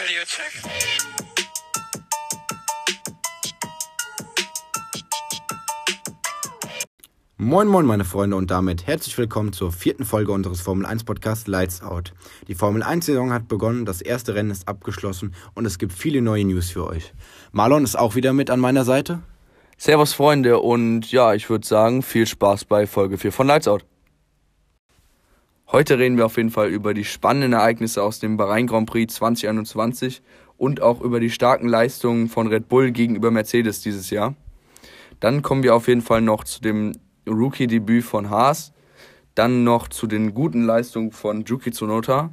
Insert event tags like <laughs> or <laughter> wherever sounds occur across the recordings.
Radio check. Moin moin meine Freunde und damit herzlich willkommen zur vierten Folge unseres Formel 1 Podcasts Lights Out. Die Formel 1 Saison hat begonnen, das erste Rennen ist abgeschlossen und es gibt viele neue News für euch. Marlon ist auch wieder mit an meiner Seite. Servus Freunde und ja, ich würde sagen, viel Spaß bei Folge 4 von Lights Out. Heute reden wir auf jeden Fall über die spannenden Ereignisse aus dem Bahrain Grand Prix 2021 und auch über die starken Leistungen von Red Bull gegenüber Mercedes dieses Jahr. Dann kommen wir auf jeden Fall noch zu dem Rookie-Debüt von Haas, dann noch zu den guten Leistungen von Yuki Tsunoda,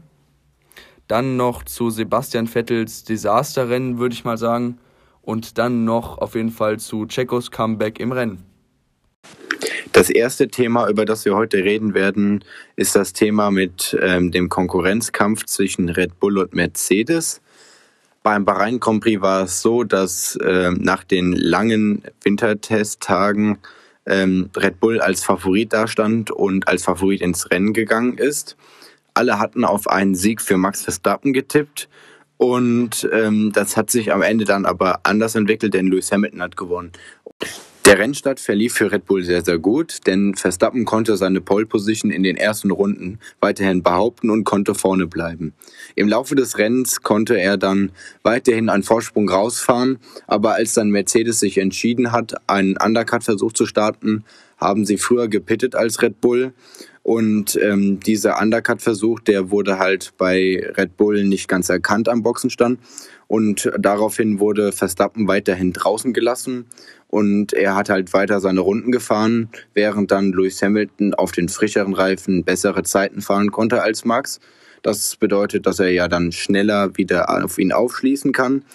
dann noch zu Sebastian Vettels Desasterrennen, würde ich mal sagen, und dann noch auf jeden Fall zu Checos Comeback im Rennen. Das erste Thema, über das wir heute reden werden, ist das Thema mit ähm, dem Konkurrenzkampf zwischen Red Bull und Mercedes. Beim Bahrain Grand Prix war es so, dass ähm, nach den langen Wintertesttagen ähm, Red Bull als Favorit dastand und als Favorit ins Rennen gegangen ist. Alle hatten auf einen Sieg für Max Verstappen getippt und ähm, das hat sich am Ende dann aber anders entwickelt, denn Lewis Hamilton hat gewonnen. Der Rennstart verlief für Red Bull sehr, sehr gut, denn Verstappen konnte seine Pole Position in den ersten Runden weiterhin behaupten und konnte vorne bleiben. Im Laufe des Rennens konnte er dann weiterhin einen Vorsprung rausfahren, aber als dann Mercedes sich entschieden hat, einen Undercut-Versuch zu starten, haben sie früher gepittet als Red Bull und ähm, dieser Undercut-Versuch, der wurde halt bei Red Bull nicht ganz erkannt am Boxenstand. Und daraufhin wurde Verstappen weiterhin draußen gelassen und er hat halt weiter seine Runden gefahren, während dann Lewis Hamilton auf den frischeren Reifen bessere Zeiten fahren konnte als Max. Das bedeutet, dass er ja dann schneller wieder auf ihn aufschließen kann.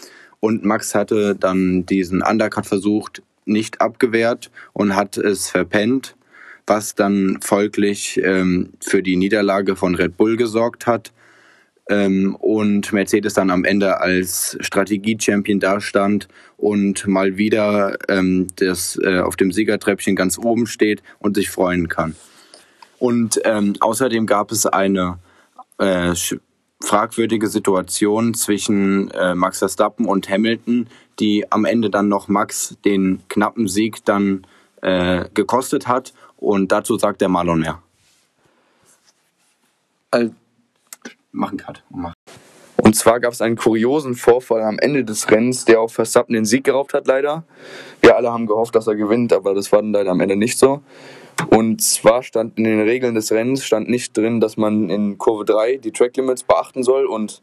Und Max hatte dann diesen Undercut versucht, nicht abgewehrt und hat es verpennt, was dann folglich ähm, für die Niederlage von Red Bull gesorgt hat ähm, und Mercedes dann am Ende als Strategie-Champion dastand und mal wieder ähm, das äh, auf dem Siegertreppchen ganz oben steht und sich freuen kann. Und ähm, außerdem gab es eine äh, fragwürdige Situation zwischen äh, Max Verstappen und Hamilton, die am Ende dann noch Max den knappen Sieg dann äh, gekostet hat. Und dazu sagt der Marlon mehr. Also, Mach einen Cut. Mach. Und zwar gab es einen kuriosen Vorfall am Ende des Rennens, der auf Verstappen den Sieg geraubt hat, leider. Wir alle haben gehofft, dass er gewinnt, aber das war dann leider am Ende nicht so. Und zwar stand in den Regeln des Rennens stand nicht drin, dass man in Kurve 3 die Track Limits beachten soll und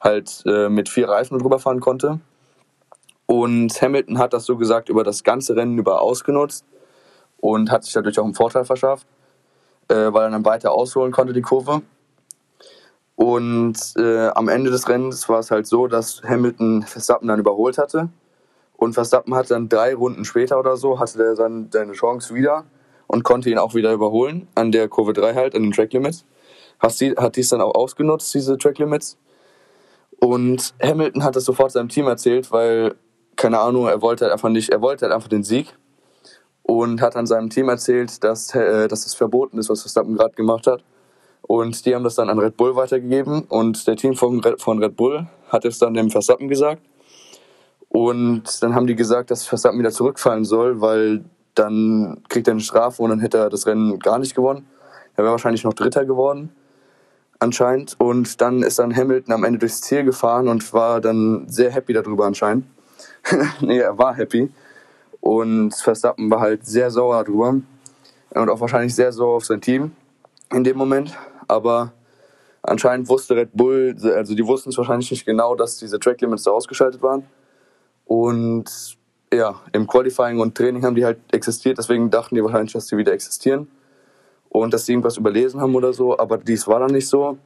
halt äh, mit vier Reifen drüber fahren konnte. Und Hamilton hat das so gesagt über das ganze Rennen über ausgenutzt und hat sich dadurch auch einen Vorteil verschafft, äh, weil er dann weiter ausholen konnte, die Kurve. Und äh, am Ende des Rennens war es halt so, dass Hamilton Verstappen dann überholt hatte. Und Verstappen hat dann drei Runden später oder so, hatte er dann seine Chance wieder und konnte ihn auch wieder überholen an der Kurve 3 halt, an den Track Limits. Hat, die, hat dies dann auch ausgenutzt, diese Track Limits. Und Hamilton hat das sofort seinem Team erzählt, weil, keine Ahnung, er wollte halt einfach nicht, er wollte halt einfach den Sieg. Und hat dann seinem Team erzählt, dass, äh, dass es verboten ist, was Verstappen gerade gemacht hat. Und die haben das dann an Red Bull weitergegeben und der Team von Red, von Red Bull hat es dann dem Verstappen gesagt. Und dann haben die gesagt, dass Verstappen wieder zurückfallen soll, weil dann kriegt er eine Strafe und dann hätte er das Rennen gar nicht gewonnen. Er wäre wahrscheinlich noch Dritter geworden, anscheinend. Und dann ist dann Hamilton am Ende durchs Ziel gefahren und war dann sehr happy darüber anscheinend. <laughs> nee, er war happy. Und Verstappen war halt sehr sauer darüber. Und auch wahrscheinlich sehr sauer auf sein Team in dem Moment. Aber anscheinend wusste Red Bull, also die wussten es wahrscheinlich nicht genau, dass diese Track Limits da ausgeschaltet waren. Und ja, im Qualifying und Training haben die halt existiert, deswegen dachten die wahrscheinlich, dass die wieder existieren und dass sie irgendwas überlesen haben oder so, aber dies war dann nicht so.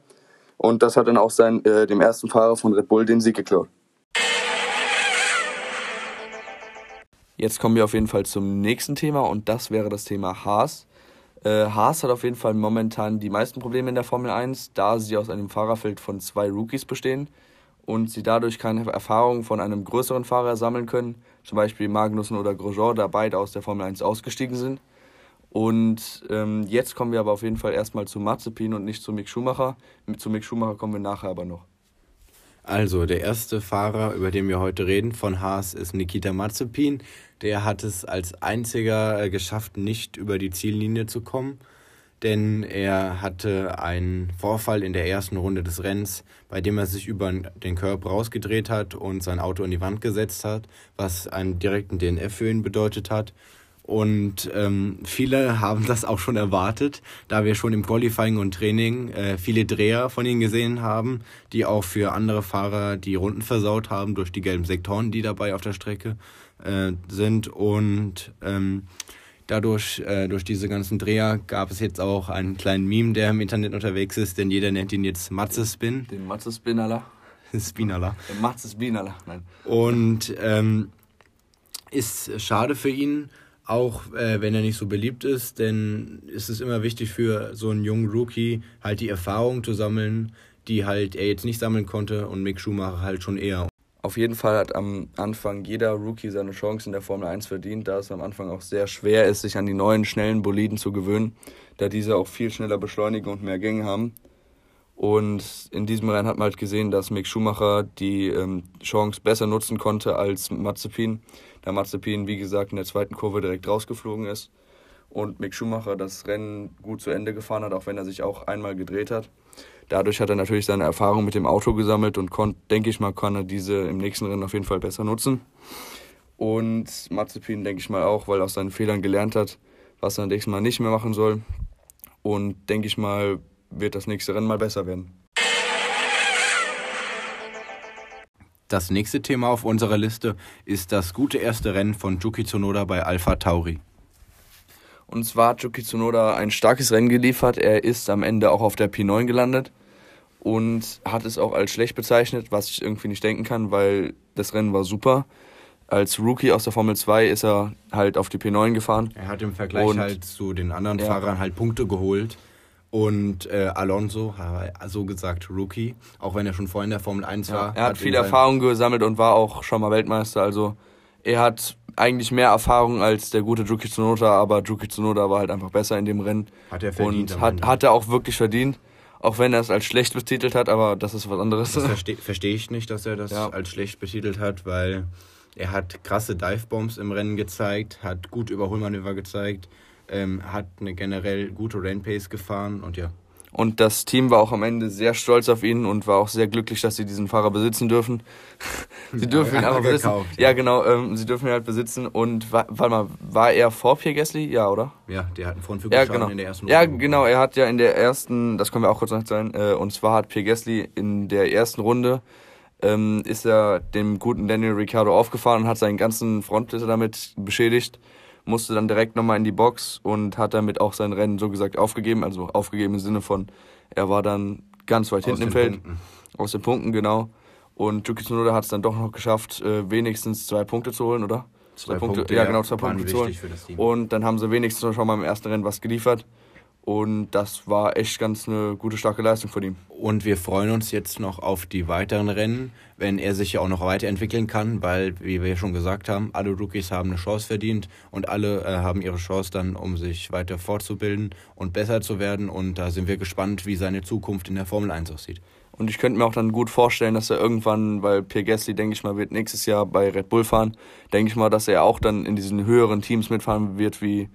Und das hat dann auch sein, äh, dem ersten Fahrer von Red Bull den Sieg geklaut. Jetzt kommen wir auf jeden Fall zum nächsten Thema und das wäre das Thema Haas. Äh, Haas hat auf jeden Fall momentan die meisten Probleme in der Formel 1, da sie aus einem Fahrerfeld von zwei Rookies bestehen und sie dadurch keine Erfahrung von einem größeren Fahrer sammeln können, zum Beispiel Magnussen oder Grosjean, da beide aus der Formel 1 ausgestiegen sind. Und ähm, jetzt kommen wir aber auf jeden Fall erstmal zu Mazepin und nicht zu Mick Schumacher. Zu Mick Schumacher kommen wir nachher aber noch. Also, der erste Fahrer, über den wir heute reden, von Haas, ist Nikita Mazepin. Der hat es als einziger äh, geschafft, nicht über die Ziellinie zu kommen, denn er hatte einen Vorfall in der ersten Runde des Rennens, bei dem er sich über den Körper rausgedreht hat und sein Auto in die Wand gesetzt hat, was einen direkten DNF für ihn bedeutet hat. Und ähm, viele haben das auch schon erwartet, da wir schon im Qualifying und Training äh, viele Dreher von ihnen gesehen haben, die auch für andere Fahrer die Runden versaut haben durch die gelben Sektoren, die dabei auf der Strecke äh, sind. Und ähm, dadurch, äh, durch diese ganzen Dreher, gab es jetzt auch einen kleinen Meme, der im Internet unterwegs ist, denn jeder nennt ihn jetzt Matze-Spin. Den Matze-Spinala. <laughs> Spinala. Der Matze-Spinala, nein. Und ähm, ist schade für ihn, auch äh, wenn er nicht so beliebt ist, denn es ist immer wichtig für so einen jungen Rookie halt die Erfahrung zu sammeln, die halt er jetzt nicht sammeln konnte und Mick Schumacher halt schon eher. Auf jeden Fall hat am Anfang jeder Rookie seine Chance in der Formel 1 verdient, da es am Anfang auch sehr schwer ist, sich an die neuen schnellen Boliden zu gewöhnen, da diese auch viel schneller beschleunigen und mehr Gänge haben. Und in diesem Rennen hat man halt gesehen, dass Mick Schumacher die ähm, Chance besser nutzen konnte als Mazepin, da Mazepin, wie gesagt, in der zweiten Kurve direkt rausgeflogen ist und Mick Schumacher das Rennen gut zu Ende gefahren hat, auch wenn er sich auch einmal gedreht hat. Dadurch hat er natürlich seine Erfahrung mit dem Auto gesammelt und konnte, denke ich mal, kann er diese im nächsten Rennen auf jeden Fall besser nutzen. Und Mazepin, denke ich mal, auch, weil er aus seinen Fehlern gelernt hat, was er nächstes Mal nicht mehr machen soll. Und denke ich mal, wird das nächste Rennen mal besser werden. Das nächste Thema auf unserer Liste ist das gute erste Rennen von Yuki Tsunoda bei Alpha Tauri. Und zwar hat Yuki Tsunoda ein starkes Rennen geliefert. Er ist am Ende auch auf der P9 gelandet und hat es auch als schlecht bezeichnet, was ich irgendwie nicht denken kann, weil das Rennen war super. Als Rookie aus der Formel 2 ist er halt auf die P9 gefahren. Er hat im Vergleich Und- halt zu den anderen Ja. Fahrern halt Punkte geholt. Und äh, Alonso, so gesagt Rookie, auch wenn er schon vorher in der Formel 1 war. er hat viel in seinem- Erfahrung gesammelt und war auch schon mal Weltmeister. Also er hat eigentlich mehr Erfahrung als der gute Yuki Tsunoda, aber Yuki Tsunoda war halt einfach besser in dem Rennen. Hat er verdient Und hat, hat er auch wirklich verdient. Auch wenn er es als schlecht betitelt hat, aber das ist was anderes. Das <laughs> verstehe versteh ich nicht, dass er das Ja. als schlecht betitelt hat, weil er hat krasse Divebombs im Rennen gezeigt, hat gut Überholmanöver gezeigt, ähm, hat eine generell gute Rennpace gefahren und ja. Und das Team war auch am Ende sehr stolz auf ihn und war auch sehr glücklich, dass sie diesen Fahrer besitzen dürfen. <laughs> sie dürfen ihn Ja, einfach besitzen. gekauft, ja, ja. genau, ähm, sie dürfen ihn halt besitzen. Und wa- warte mal, war er vor Pierre Gasly? Ja, oder? Ja, der hat einen Ja, genau. in der ersten Ja, Runde genau, er hat ja in der ersten, das können wir auch kurz noch sagen, äh, und zwar hat Pierre Gasly in der ersten Runde ähm, ist er dem guten Daniel Ricciardo aufgefahren und hat seinen ganzen Frontblätter damit beschädigt, musste dann direkt nochmal in die Box und hat damit auch sein Rennen so gesagt aufgegeben, also aufgegeben im Sinne von, er war dann ganz weit hinten im Feld, Punkten. aus den Punkten, genau. Und Yuki Tsunoda hat es dann doch noch geschafft, äh, wenigstens zwei Punkte zu holen, oder? Zwei Punkte, Punkte, ja genau, zwei Punkte zu holen. Und dann haben sie wenigstens schon mal im ersten Rennen was geliefert. Und das war echt ganz eine gute, starke Leistung von ihm. Und wir freuen uns jetzt noch auf die weiteren Rennen, wenn er sich ja auch noch weiterentwickeln kann, weil, wie wir schon gesagt haben, alle Rookies haben eine Chance verdient und alle äh, haben ihre Chance dann, um sich weiter fortzubilden und besser zu werden. Und da sind wir gespannt, wie seine Zukunft in der Formel 1 aussieht. Und ich könnte mir auch dann gut vorstellen, dass er irgendwann, weil Pierre Gasly, denke ich mal, wird nächstes Jahr bei Red Bull fahren, denke ich mal, dass er auch dann in diesen höheren Teams mitfahren wird, wie,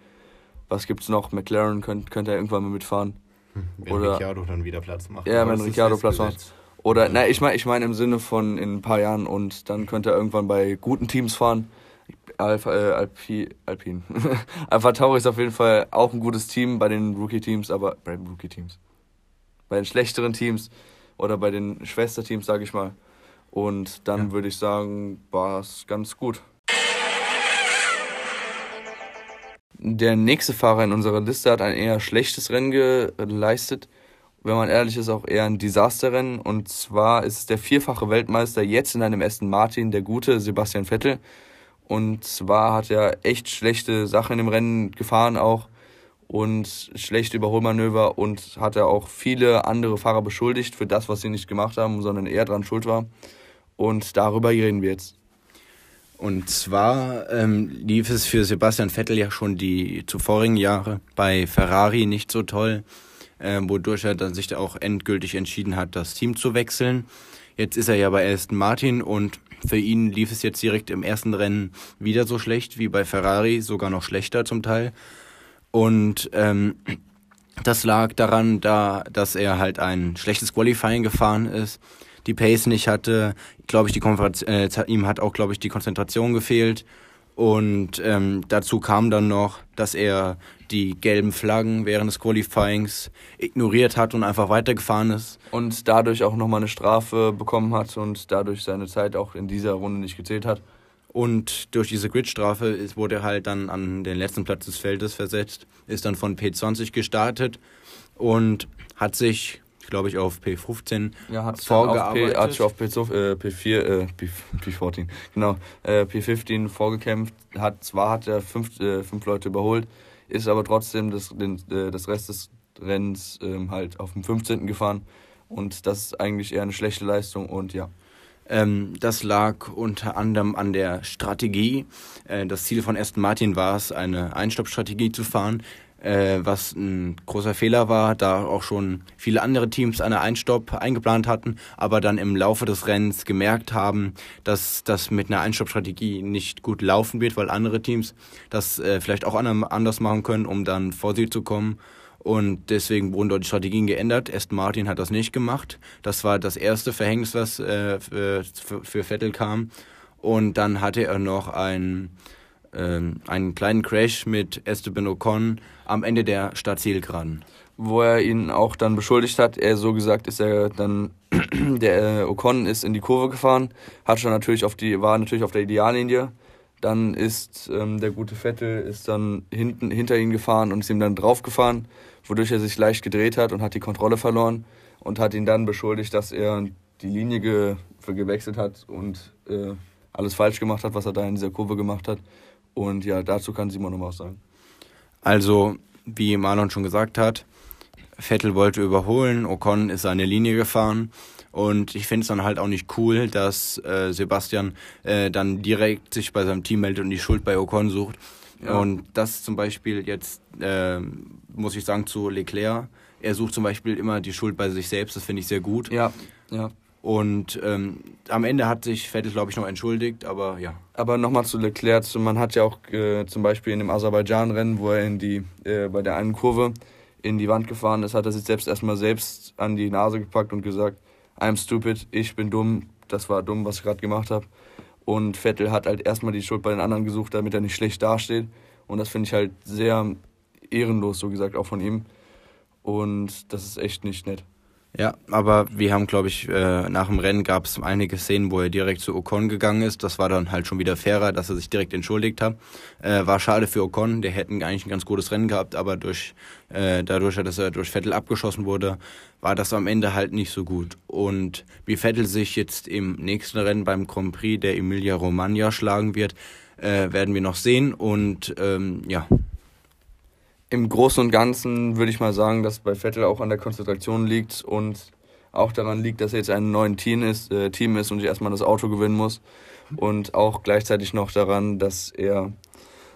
was gibt's noch, McLaren könnte, könnte er irgendwann mal mitfahren. Wenn Oder- Ricciardo dann wieder Platz macht. Ja, wenn Ricciardo Platz macht. Oder, na, ich meine ich mein im Sinne von in ein paar Jahren und dann könnte er irgendwann bei guten Teams fahren. Alpha, äh, Alpi, Alpin. <laughs> Alpha Tauri ist auf jeden Fall auch ein gutes Team bei den Rookie-Teams, aber bei den Rookie-Teams. Bei den schlechteren Teams oder bei den Schwesterteams, sage ich mal. Und dann Ja. würde ich sagen, war es ganz gut. Der nächste Fahrer in unserer Liste hat ein eher schlechtes Rennen geleistet. Wenn man ehrlich ist, auch eher ein Desasterrennen. Und zwar ist es der vierfache Weltmeister jetzt in einem Aston Martin, der gute Sebastian Vettel. Und zwar hat er echt schlechte Sachen im Rennen gefahren auch und schlechte Überholmanöver und hat er auch viele andere Fahrer beschuldigt für das, was sie nicht gemacht haben, sondern er dran schuld war. Und darüber reden wir jetzt. Und zwar ähm, lief es für Sebastian Vettel ja schon die zuvorigen Jahre bei Ferrari nicht so toll, äh, wodurch er dann sich auch endgültig entschieden hat, das Team zu wechseln. Jetzt ist er ja bei Aston Martin und für ihn lief es jetzt direkt im ersten Rennen wieder so schlecht wie bei Ferrari, sogar noch schlechter zum Teil. Und ähm, das lag daran, da, dass er halt ein schlechtes Qualifying gefahren ist, die Pace nicht hatte, glaube ich, die Konferenz, äh, ihm hat auch, glaube ich, die Konzentration gefehlt. Und ähm, dazu kam dann noch, dass er die gelben Flaggen während des Qualifyings ignoriert hat und einfach weitergefahren ist. Und dadurch auch nochmal eine Strafe bekommen hat und dadurch seine Zeit auch in dieser Runde nicht gezählt hat. Und durch diese Gridstrafe wurde er halt dann an den letzten Platz des Feldes versetzt, ist dann von P20 gestartet und hat sich, glaube ich, auf P15 ja, hat vorgearbeitet. Auf P, hat sich auf P, äh, P4, äh, P, P14, genau, äh, P15 vorgekämpft. Hat, zwar hat er fünf, äh, fünf Leute überholt, ist aber trotzdem das, den, äh, das Rest des Rennens ähm, halt auf dem 15. gefahren. Und das ist eigentlich eher eine schlechte Leistung und ja. Ähm, das lag unter anderem an der Strategie. Äh, das Ziel von Aston Martin war es, eine Einstoppstrategie zu fahren, äh, was ein großer Fehler war, da auch schon viele andere Teams eine Einstopp eingeplant hatten, aber dann im Laufe des Rennens gemerkt haben, dass das mit einer Einstoppstrategie nicht gut laufen wird, weil andere Teams das äh, vielleicht auch anders machen können, um dann vor sie zu kommen. Und deswegen wurden dort die Strategien geändert. Aston Martin hat das nicht gemacht. Das war das erste Verhängnis, was äh, für, für Vettel kam. Und dann hatte er noch ein, einen kleinen Crash mit Esteban Ocon am Ende der Stadtzielgeraden. Wo er ihn auch dann beschuldigt hat. Er so gesagt ist er dann, <clears throat> der äh, Ocon ist in die Kurve gefahren, hat schon natürlich auf die, war natürlich auf der Ideallinie dann ist ähm, der gute Vettel ist dann hinten hinter ihn gefahren und ist ihm dann draufgefahren, wodurch er sich leicht gedreht hat und hat die Kontrolle verloren und hat ihn dann beschuldigt, dass er die Linie ge gewechselt hat und äh, alles falsch gemacht hat, was er da in dieser Kurve gemacht hat. Und ja, dazu kann Simon noch was sagen. Also, wie Marlon schon gesagt hat, Vettel wollte überholen, Ocon ist seine Linie gefahren und ich finde es dann halt auch nicht cool, dass äh, Sebastian äh, dann direkt sich bei seinem Team meldet und die Schuld bei Ocon sucht. Ja. Und das zum Beispiel jetzt, äh, muss ich sagen, zu Leclerc. Er sucht zum Beispiel immer die Schuld bei sich selbst, das finde ich sehr gut. Ja, ja. Und ähm, am Ende hat sich Vettel, glaube ich, noch entschuldigt, aber ja. Aber nochmal zu Leclerc, man hat ja auch äh, zum Beispiel in dem Aserbaidschan-Rennen, wo er in die, äh, bei der einen Kurve in die Wand gefahren ist, hat er sich selbst erstmal selbst an die Nase gepackt und gesagt, I'm stupid, ich bin dumm, das war dumm, was ich gerade gemacht habe. Und Vettel hat halt erstmal die Schuld bei den anderen gesucht, damit er nicht schlecht dasteht. Und das finde ich halt sehr ehrenlos, so gesagt, auch von ihm. Und das ist echt nicht nett. Ja, aber wir haben, glaube ich, äh, nach dem Rennen gab es einige Szenen, wo er direkt zu Ocon gegangen ist. Das war dann halt schon wieder fairer, dass er sich direkt entschuldigt hat. Äh, war schade für Ocon, der hätten eigentlich ein ganz gutes Rennen gehabt, aber durch, äh, dadurch, dass er durch Vettel abgeschossen wurde, war das am Ende halt nicht so gut. Und wie Vettel sich jetzt im nächsten Rennen beim Grand Prix der Emilia Romagna schlagen wird, werden wir noch sehen. Und ähm, ja, im Großen und Ganzen würde ich mal sagen, dass bei Vettel auch an der Konzentration liegt und auch daran liegt, dass er jetzt ein neues Team ist, äh, Team ist und erstmal das Auto gewinnen muss. Und auch gleichzeitig noch daran, dass er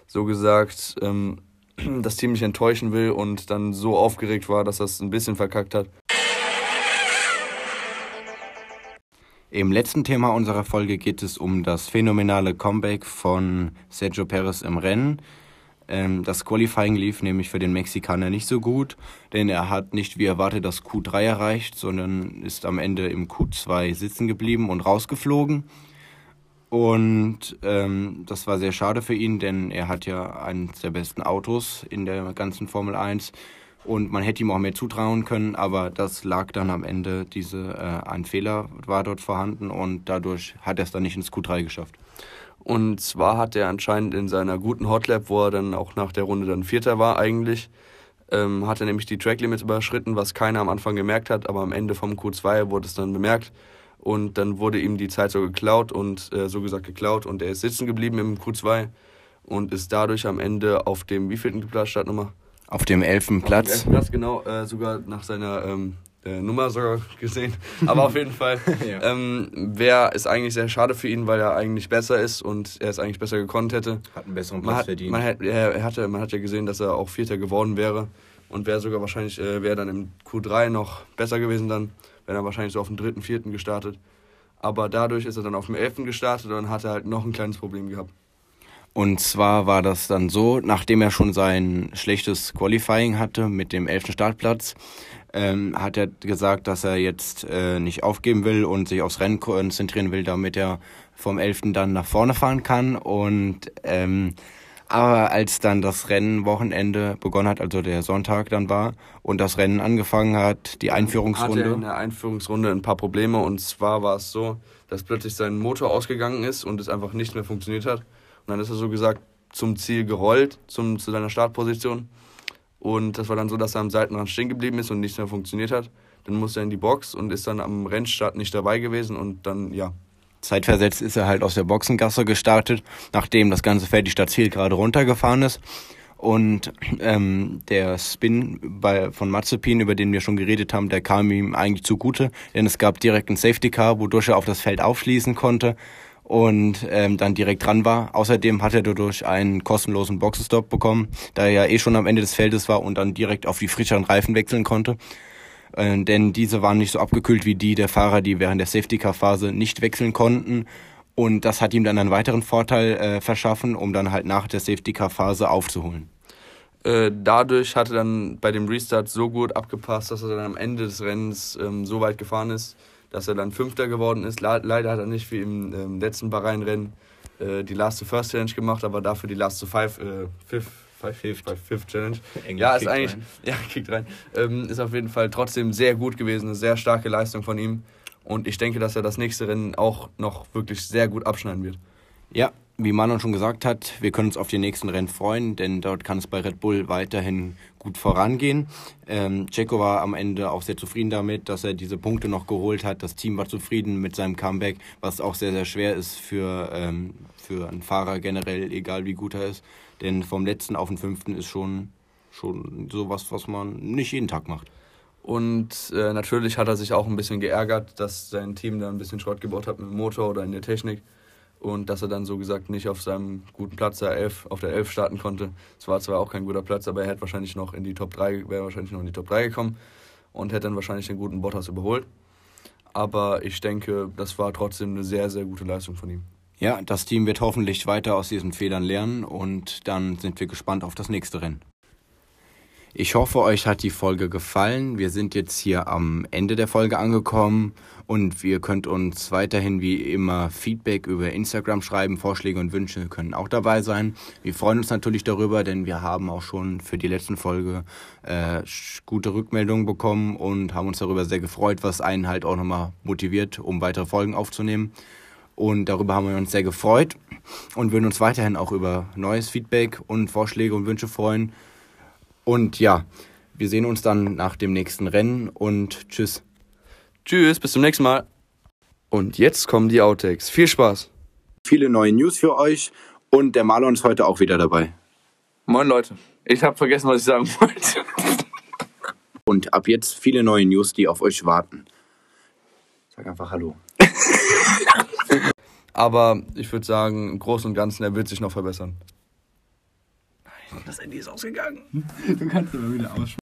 so gesagt ähm, <clears throat> das Team nicht enttäuschen will und dann so aufgeregt war, dass es ein bisschen verkackt hat. Im letzten Thema unserer Folge geht es um das phänomenale Comeback von Sergio Perez im Rennen. Ähm, das Qualifying lief nämlich für den Mexikaner nicht so gut, denn er hat nicht wie erwartet das Q3 erreicht, sondern ist am Ende im Q2 sitzen geblieben und rausgeflogen. Und ähm, das war sehr schade für ihn, denn er hat ja eines der besten Autos in der ganzen Formel 1 und man hätte ihm auch mehr zutrauen können, aber das lag dann am Ende, diese, äh, ein Fehler war dort vorhanden und dadurch hat er es dann nicht ins Q3 geschafft. Und zwar hat er anscheinend in seiner guten Hotlap, wo er dann auch nach der Runde dann Vierter war eigentlich, ähm, hat er nämlich die Track Limits überschritten, was keiner am Anfang gemerkt hat, aber am Ende vom Q2 wurde es dann bemerkt. Und dann wurde ihm die Zeit so geklaut und äh, so gesagt geklaut und er ist sitzen geblieben im Q2 und ist dadurch am Ende auf dem wievielten Platz Startnummer? Auf dem elften Platz. Auf dem elften Platz, genau, äh, sogar nach seiner ähm, äh, Nummer sogar gesehen. <laughs> Aber auf jeden Fall ja. ähm, wäre es eigentlich sehr schade für ihn, weil er eigentlich besser ist und er es eigentlich besser gekonnt hätte. Hat einen besseren Platz man hat, verdient. Man hat, er, hatte, man hat ja gesehen, dass er auch Vierter geworden wäre und wäre sogar wahrscheinlich, äh, wäre dann im Q3 noch besser gewesen dann, wäre er wahrscheinlich so auf dem dritten, vierten gestartet. Aber dadurch ist er dann auf dem 11. gestartet und hatte halt noch ein kleines Problem gehabt. Und zwar war das dann so, nachdem er schon sein schlechtes Qualifying hatte mit dem 11. Startplatz, ähm, hat er gesagt, dass er jetzt äh, nicht aufgeben will und sich aufs Rennen konzentrieren will, damit er vom 11. dann nach vorne fahren kann. Und ähm, aber als dann das Rennwochenende begonnen hat, also der Sonntag dann war und das Rennen angefangen hat, die Einführungsrunde. Hatte er in der Einführungsrunde ein paar Probleme und zwar war es so, dass plötzlich sein Motor ausgegangen ist und es einfach nicht mehr funktioniert hat. Und dann ist er so gesagt zum Ziel gerollt, zum, zu seiner Startposition. Und das war dann so, dass er am Seitenrand stehen geblieben ist und nichts mehr funktioniert hat. Dann musste er in die Box und ist dann am Rennstart nicht dabei gewesen und dann, ja. Zeitversetzt ist er halt aus der Boxengasse gestartet, nachdem das ganze Feld die Stadt Ziel gerade runtergefahren ist. Und ähm, der Spin bei, von Mazepin, über den wir schon geredet haben, der kam ihm eigentlich zugute, denn es gab direkt ein Safety Car, wodurch er auf das Feld aufschließen konnte und ähm, dann direkt dran war. Außerdem hat er dadurch einen kostenlosen Boxenstopp bekommen, da er ja eh schon am Ende des Feldes war und dann direkt auf die frischeren Reifen wechseln konnte. Äh, denn diese waren nicht so abgekühlt wie die der Fahrer, die während der Safety-Car-Phase nicht wechseln konnten. Und das hat ihm dann einen weiteren Vorteil äh, verschaffen, um dann halt nach der Safety-Car-Phase aufzuholen. Äh, dadurch hat er dann bei dem Restart so gut abgepasst, dass er dann am Ende des Rennens ähm, so weit gefahren ist, dass er dann Fünfter geworden ist. Leider hat er nicht wie im ähm, letzten Bahrain-Rennen äh, die Last to First Challenge gemacht, aber dafür die Last to Five, äh, Fifth, Five, Fifth, Five, Fifth Challenge. England ja, ist eigentlich, rein. <laughs> ja, kickt rein. Ähm, ist auf jeden Fall trotzdem sehr gut gewesen, eine sehr starke Leistung von ihm. Und ich denke, dass er das nächste Rennen auch noch wirklich sehr gut abschneiden wird. Ja, wie Manon schon gesagt hat, wir können uns auf die nächsten Rennen freuen, denn dort kann es bei Red Bull weiterhin gut vorangehen. Ähm, Checo war am Ende auch sehr zufrieden damit, dass er diese Punkte noch geholt hat. Das Team war zufrieden mit seinem Comeback, was auch sehr, sehr schwer ist für, ähm, für einen Fahrer generell, egal wie gut er ist. Denn vom letzten auf den fünften ist schon, schon sowas, was man nicht jeden Tag macht. Und äh, natürlich hat er sich auch ein bisschen geärgert, dass sein Team da ein bisschen Schrott gebaut hat mit dem Motor oder in der Technik. Und dass er dann so gesagt nicht auf seinem guten Platz der 11, auf der 11 starten konnte. Es war zwar auch kein guter Platz, aber er hätte wahrscheinlich noch in die Top 3, wäre wahrscheinlich noch in die Top 3 gekommen und hätte dann wahrscheinlich den guten Bottas überholt. Aber ich denke, das war trotzdem eine sehr, sehr gute Leistung von ihm. Ja, das Team wird hoffentlich weiter aus diesen Fehlern lernen und dann sind wir gespannt auf das nächste Rennen. Ich hoffe, euch hat die Folge gefallen. Wir sind jetzt hier am Ende der Folge angekommen und ihr könnt uns weiterhin wie immer Feedback über Instagram schreiben. Vorschläge und Wünsche können auch dabei sein. Wir freuen uns natürlich darüber, denn wir haben auch schon für die letzten Folge äh, gute Rückmeldungen bekommen und haben uns darüber sehr gefreut, was einen halt auch nochmal motiviert, um weitere Folgen aufzunehmen. Und darüber haben wir uns sehr gefreut und würden uns weiterhin auch über neues Feedback und Vorschläge und Wünsche freuen. Und ja, wir sehen uns dann nach dem nächsten Rennen und tschüss. Tschüss, bis zum nächsten Mal. Und jetzt kommen die Outtakes. Viel Spaß. Viele neue News für euch und der Marlon ist heute auch wieder dabei. Moin Leute. Ich habe vergessen, was ich sagen <laughs> wollte. Und ab jetzt viele neue News, die auf euch warten. Sag einfach Hallo. <laughs> Aber ich würde sagen, im Großen und Ganzen, er wird sich noch verbessern. Das Handy ist ausgegangen. Du kannst aber wieder ausschmeißen.